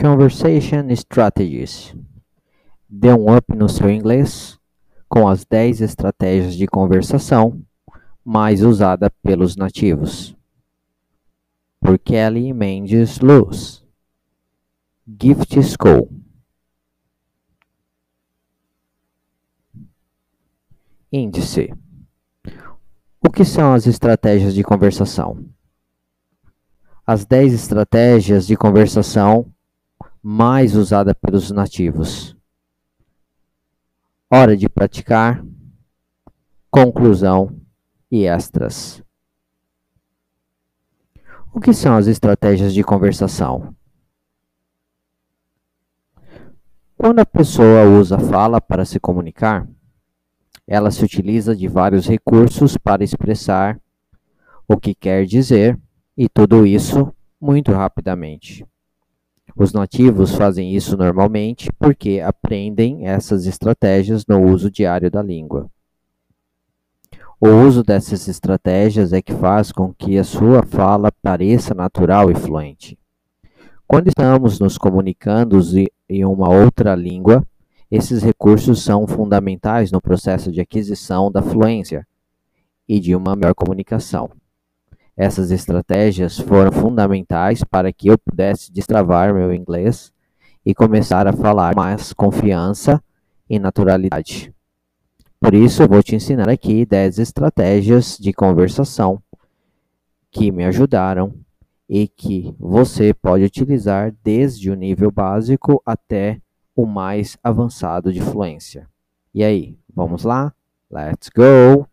Conversation Strategies. Dê um up no seu inglês com as 10 estratégias de conversação mais usadas pelos nativos. Por Kelly Mendes Luz. Gift School. Índice. O que são as estratégias de conversação? As 10 estratégias de conversação mais usada pelos nativos. Hora de praticar, conclusão e extras. O que são as estratégias de conversação? Quando a pessoa usa fala para se comunicar, ela se utiliza de vários recursos para expressar o que quer dizer e tudo isso muito rapidamente. Os nativos fazem isso normalmente porque aprendem essas estratégias no uso diário da língua. O uso dessas estratégias é que faz com que a sua fala pareça natural e fluente. Quando estamos nos comunicando em uma outra língua, esses recursos são fundamentais no processo de aquisição da fluência e de uma melhor comunicação. Essas estratégias foram fundamentais para que eu pudesse destravar meu inglês e começar a falar com mais confiança e naturalidade. Por isso, vou te ensinar aqui 10 estratégias de conversação que me ajudaram e que você pode utilizar desde o nível básico até o mais avançado de fluência. E aí, vamos lá? Let's go!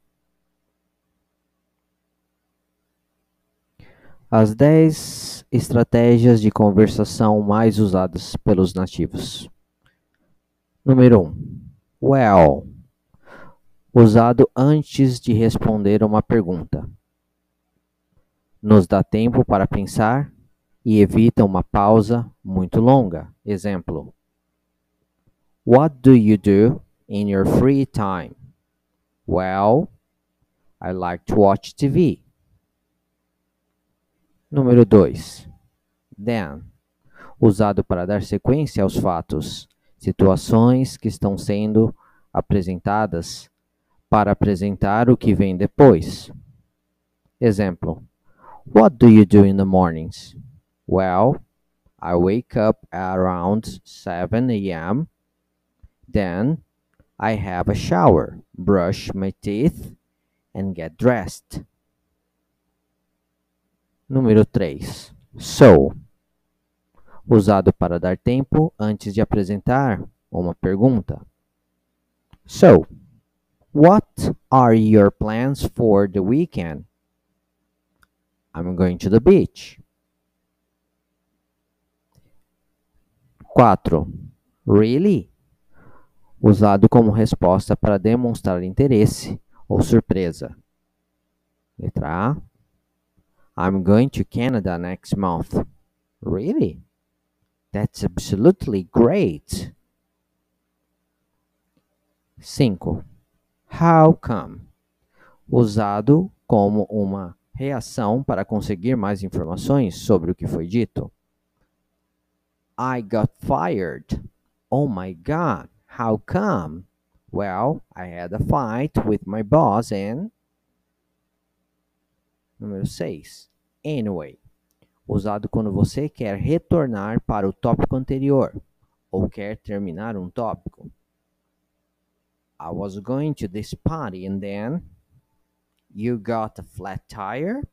As 10 estratégias de conversação mais usadas pelos nativos. Número 1. Well. Usado antes de responder uma pergunta. Nos dá tempo para pensar e evita uma pausa muito longa. Exemplo: What do you do in your free time? Well, I like to watch TV. Número 2. Then. Usado para dar sequência aos fatos, situações que estão sendo apresentadas para apresentar o que vem depois. Exemplo: What do you do in the mornings? Well, I wake up around 7 a.m. Then I have a shower, brush my teeth, and get dressed. Número 3. So. Usado para dar tempo antes de apresentar uma pergunta. So, what are your plans for the weekend? I'm going to the beach. 4. Really? Usado como resposta para demonstrar interesse ou surpresa. Letra A. I'm going to Canada next month. Really? That's absolutely great. 5. How come? Usado como uma reação para conseguir mais informações sobre o que foi dito. I got fired. Oh my god, how come? Well, I had a fight with my boss and Número 6. Anyway. Usado quando você quer retornar para o tópico anterior ou quer terminar um tópico. I was going to this party and then you got a flat tire?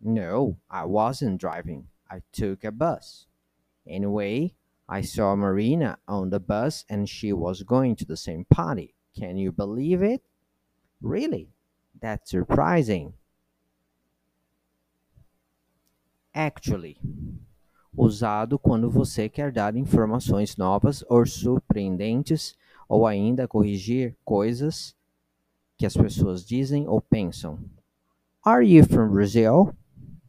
No, I wasn't driving. I took a bus. Anyway, I saw Marina on the bus and she was going to the same party. Can you believe it? Really? That's surprising. Actually, usado quando você quer dar informações novas ou surpreendentes ou ainda corrigir coisas que as pessoas dizem ou pensam. Are you from Brazil?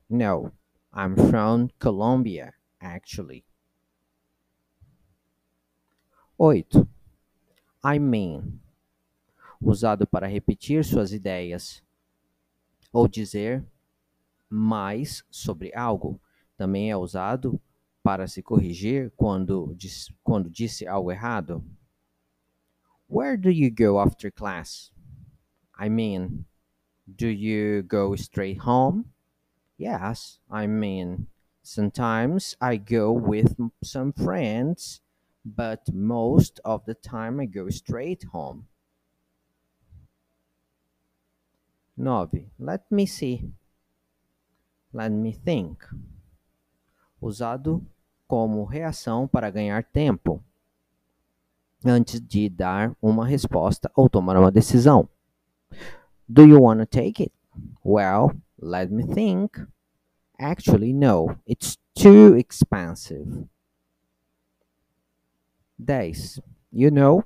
No, I'm from Colombia, actually. 8. I mean. Usado para repetir suas ideias ou dizer mais sobre algo. Também é usado para se corrigir quando, quando disse algo errado? Where do you go after class? I mean, do you go straight home? Yes, I mean, sometimes I go with some friends, but most of the time I go straight home. 9. Let me see. Let me think. Usado como reação para ganhar tempo antes de dar uma resposta ou tomar uma decisão. Do you want to take it? Well, let me think. Actually, no, it's too expensive. 10. You know,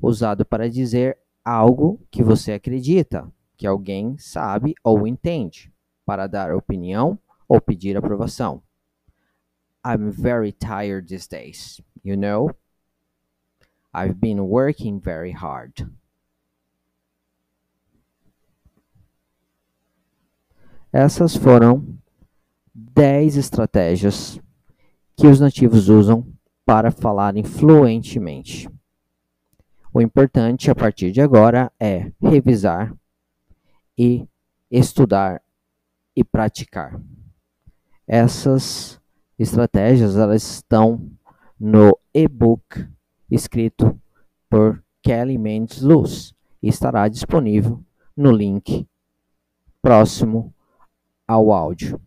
usado para dizer algo que você acredita, que alguém sabe ou entende, para dar opinião ou pedir aprovação. I'm very tired these days, you know? I've been working very hard. Essas foram 10 estratégias que os nativos usam para falarem fluentemente. O importante a partir de agora é revisar e estudar e praticar. Essas estratégias elas estão no e-book escrito por Kelly Mendes Luz e estará disponível no link próximo ao áudio.